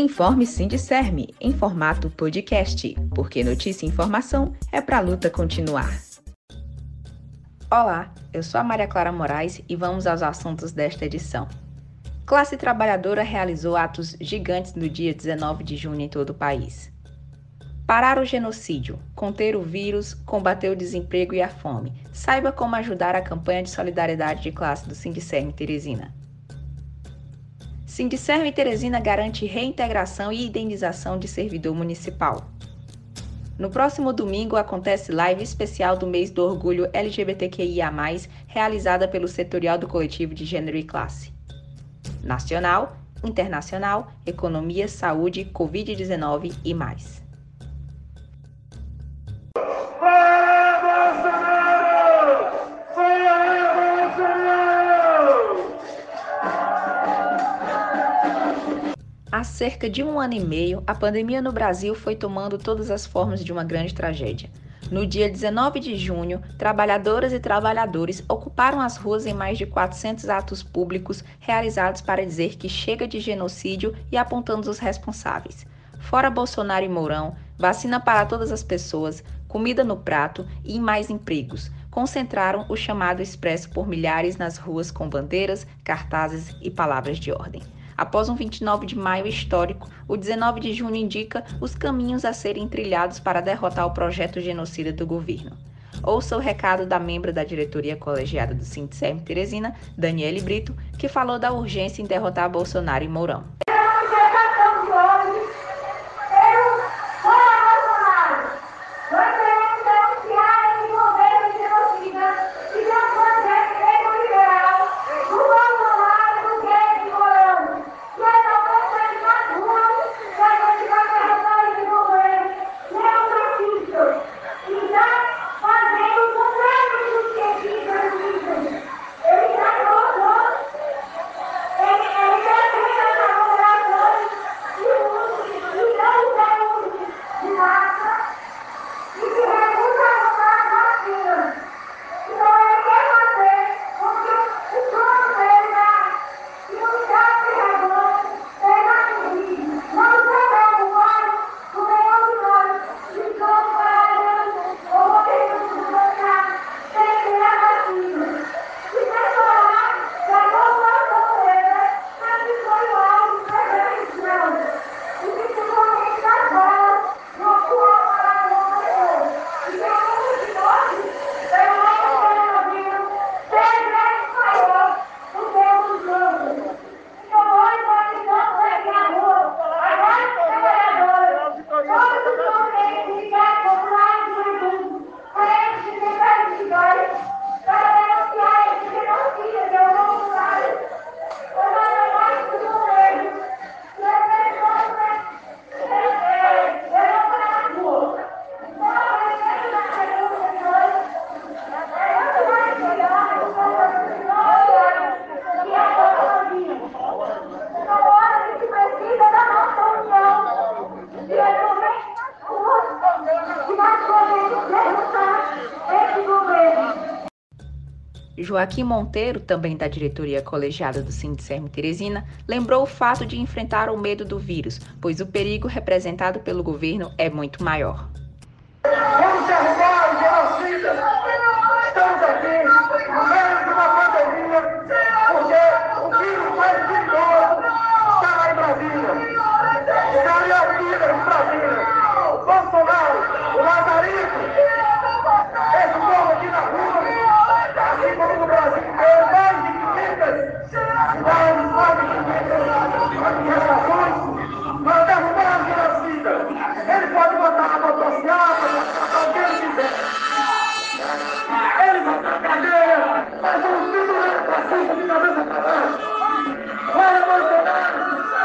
Informe Sindicerme em formato podcast, porque notícia e informação é para a luta continuar. Olá, eu sou a Maria Clara Moraes e vamos aos assuntos desta edição. Classe trabalhadora realizou atos gigantes no dia 19 de junho em todo o país. Parar o genocídio, conter o vírus, combater o desemprego e a fome. Saiba como ajudar a campanha de solidariedade de classe do Sindicerme Teresina. Sindicerme Teresina garante reintegração e indenização de servidor municipal. No próximo domingo acontece live especial do mês do orgulho LGBTQIA+, realizada pelo Setorial do Coletivo de Gênero e Classe. Nacional, internacional, economia, saúde, Covid-19 e mais. Há cerca de um ano e meio, a pandemia no Brasil foi tomando todas as formas de uma grande tragédia. No dia 19 de junho, trabalhadoras e trabalhadores ocuparam as ruas em mais de 400 atos públicos realizados para dizer que chega de genocídio e apontando os responsáveis. Fora Bolsonaro e Mourão, vacina para todas as pessoas, comida no prato e mais empregos. Concentraram o chamado expresso por milhares nas ruas com bandeiras, cartazes e palavras de ordem. Após um 29 de maio histórico, o 19 de junho indica os caminhos a serem trilhados para derrotar o projeto genocida do governo. Ouça o recado da membro da diretoria colegiada do Sintserm Teresina, Daniele Brito, que falou da urgência em derrotar Bolsonaro e Mourão. Joaquim Monteiro, também da diretoria colegiada do Sindicerme Teresina, lembrou o fato de enfrentar o medo do vírus, pois o perigo representado pelo governo é muito maior. Vamos Fora Bolsonaro,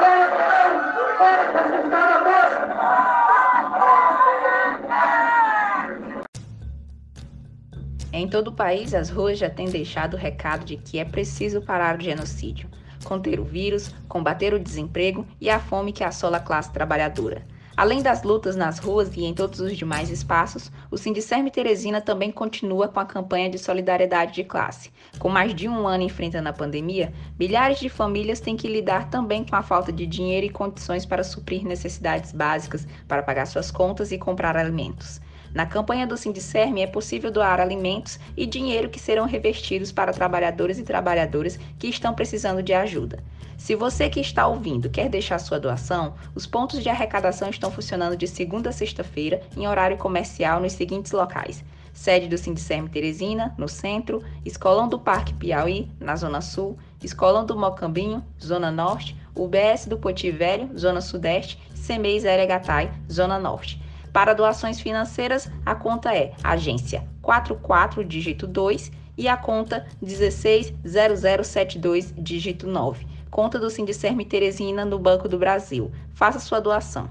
fora Mourão, fora Bolsonaro Em todo o país, as ruas já têm deixado o recado de que é preciso parar o genocídio, conter o vírus, combater o desemprego e a fome que assola a classe trabalhadora. Além das lutas nas ruas e em todos os demais espaços, o Sindicerme Teresina também continua com a campanha de solidariedade de classe. Com mais de um ano enfrentando a pandemia, milhares de famílias têm que lidar também com a falta de dinheiro e condições para suprir necessidades básicas, para pagar suas contas e comprar alimentos. Na campanha do Sindicerme é possível doar alimentos e dinheiro que serão revestidos para trabalhadores e trabalhadoras que estão precisando de ajuda. Se você que está ouvindo quer deixar sua doação, os pontos de arrecadação estão funcionando de segunda a sexta-feira em horário comercial nos seguintes locais: sede do Sindicerme Teresina, no centro, Escolão do Parque Piauí, na zona sul, Escolão do Mocambinho, zona norte, UBS do Poti Velho, zona sudeste, CEMEIS Eregatai, zona norte. Para doações financeiras, a conta é agência 44 dígito 2 e a conta 160072 dígito 9. Conta do Sindicerme Teresina no Banco do Brasil. Faça sua doação.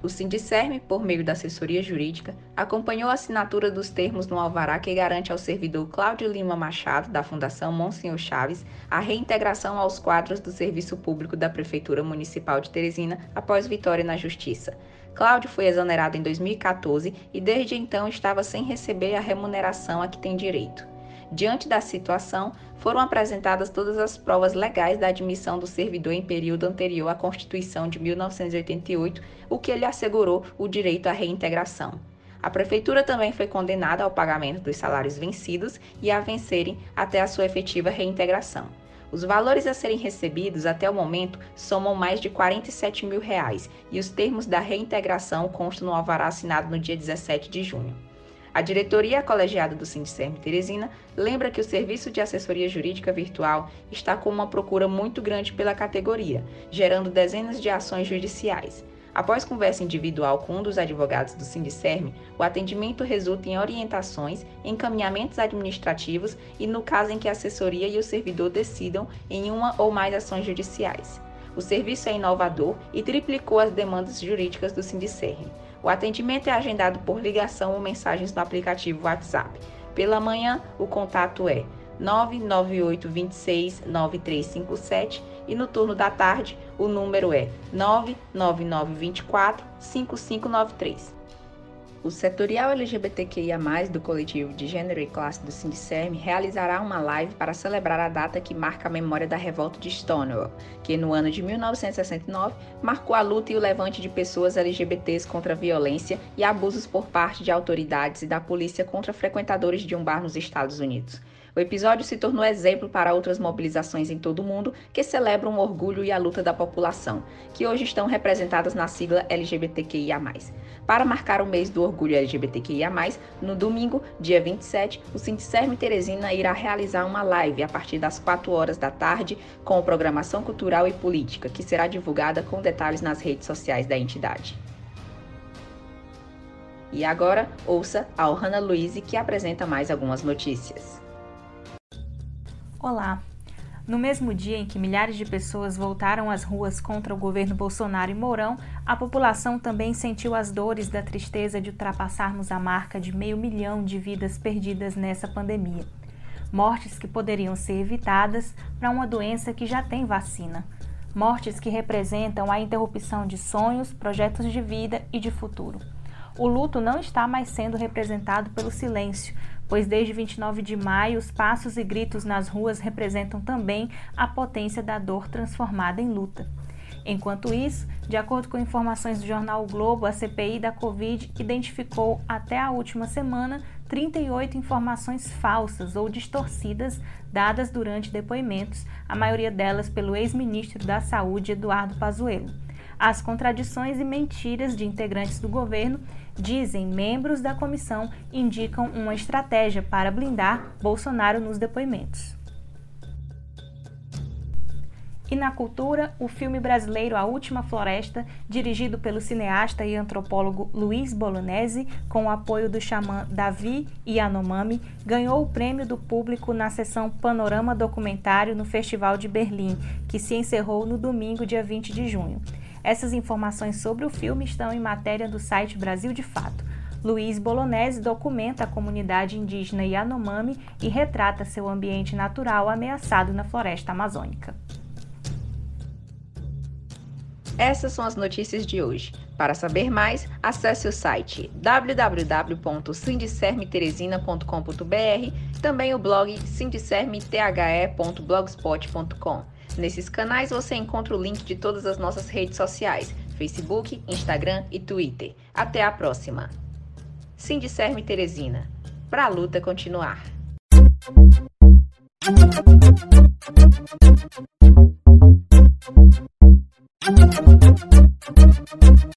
O Sindicerme, por meio da assessoria jurídica, acompanhou a assinatura dos termos no alvará que garante ao servidor Cláudio Lima Machado, da Fundação Monsenhor Chaves, a reintegração aos quadros do Serviço Público da Prefeitura Municipal de Teresina após vitória na Justiça. Cláudio foi exonerado em 2014 e desde então estava sem receber a remuneração a que tem direito. Diante da situação, foram apresentadas todas as provas legais da admissão do servidor em período anterior à Constituição de 1988, o que lhe assegurou o direito à reintegração. A prefeitura também foi condenada ao pagamento dos salários vencidos e a vencerem até a sua efetiva reintegração. Os valores a serem recebidos até o momento somam mais de 47 mil reais e os termos da reintegração constam no alvará assinado no dia 17 de junho. A diretoria colegiada do Sindicerme Teresina lembra que o serviço de assessoria jurídica virtual está com uma procura muito grande pela categoria, gerando dezenas de ações judiciais. Após conversa individual com um dos advogados do Sindicerme, o atendimento resulta em orientações, encaminhamentos administrativos e no caso em que a assessoria e o servidor decidam em uma ou mais ações judiciais. O serviço é inovador e triplicou as demandas jurídicas do Sindicerme. O atendimento é agendado por ligação ou mensagens no aplicativo WhatsApp. Pela manhã, o contato é 998 26 9357 e no turno da tarde, o número é 999 24 5593. O setorial LGBTQIA+, do coletivo de gênero e classe do Sindicerme realizará uma live para celebrar a data que marca a memória da revolta de Stonewall, que no ano de 1969 marcou a luta e o levante de pessoas LGBTs contra a violência e abusos por parte de autoridades e da polícia contra frequentadores de um bar nos Estados Unidos. O episódio se tornou exemplo para outras mobilizações em todo o mundo que celebram o orgulho e a luta da população, que hoje estão representadas na sigla LGBTQIA. Para marcar o mês do orgulho LGBTQIA, no domingo, dia 27, o Sindicerme Teresina irá realizar uma live a partir das 4 horas da tarde com programação cultural e política, que será divulgada com detalhes nas redes sociais da entidade. E agora, ouça a Ohana Luiz, que apresenta mais algumas notícias. Olá! No mesmo dia em que milhares de pessoas voltaram às ruas contra o governo Bolsonaro e Mourão, a população também sentiu as dores da tristeza de ultrapassarmos a marca de meio milhão de vidas perdidas nessa pandemia. Mortes que poderiam ser evitadas para uma doença que já tem vacina. Mortes que representam a interrupção de sonhos, projetos de vida e de futuro. O luto não está mais sendo representado pelo silêncio, pois desde 29 de maio os passos e gritos nas ruas representam também a potência da dor transformada em luta. Enquanto isso, de acordo com informações do jornal o Globo, a CPI da Covid identificou até a última semana 38 informações falsas ou distorcidas dadas durante depoimentos, a maioria delas pelo ex-ministro da Saúde Eduardo Pazuello. As contradições e mentiras de integrantes do governo, dizem membros da comissão, indicam uma estratégia para blindar Bolsonaro nos depoimentos. E na cultura, o filme brasileiro A Última Floresta, dirigido pelo cineasta e antropólogo Luiz Bolognese, com o apoio do xamã Davi Yanomami, ganhou o prêmio do público na sessão Panorama Documentário no Festival de Berlim, que se encerrou no domingo, dia 20 de junho. Essas informações sobre o filme estão em matéria do site Brasil de Fato. Luiz Bolognese documenta a comunidade indígena Yanomami e retrata seu ambiente natural ameaçado na floresta amazônica. Essas são as notícias de hoje. Para saber mais, acesse o site www.sindicermeteresina.com.br, também o blog sindicermethe.blogspot.com. Nesses canais você encontra o link de todas as nossas redes sociais, Facebook, Instagram e Twitter. Até a próxima. Sindicerme Teresina. Para a luta continuar.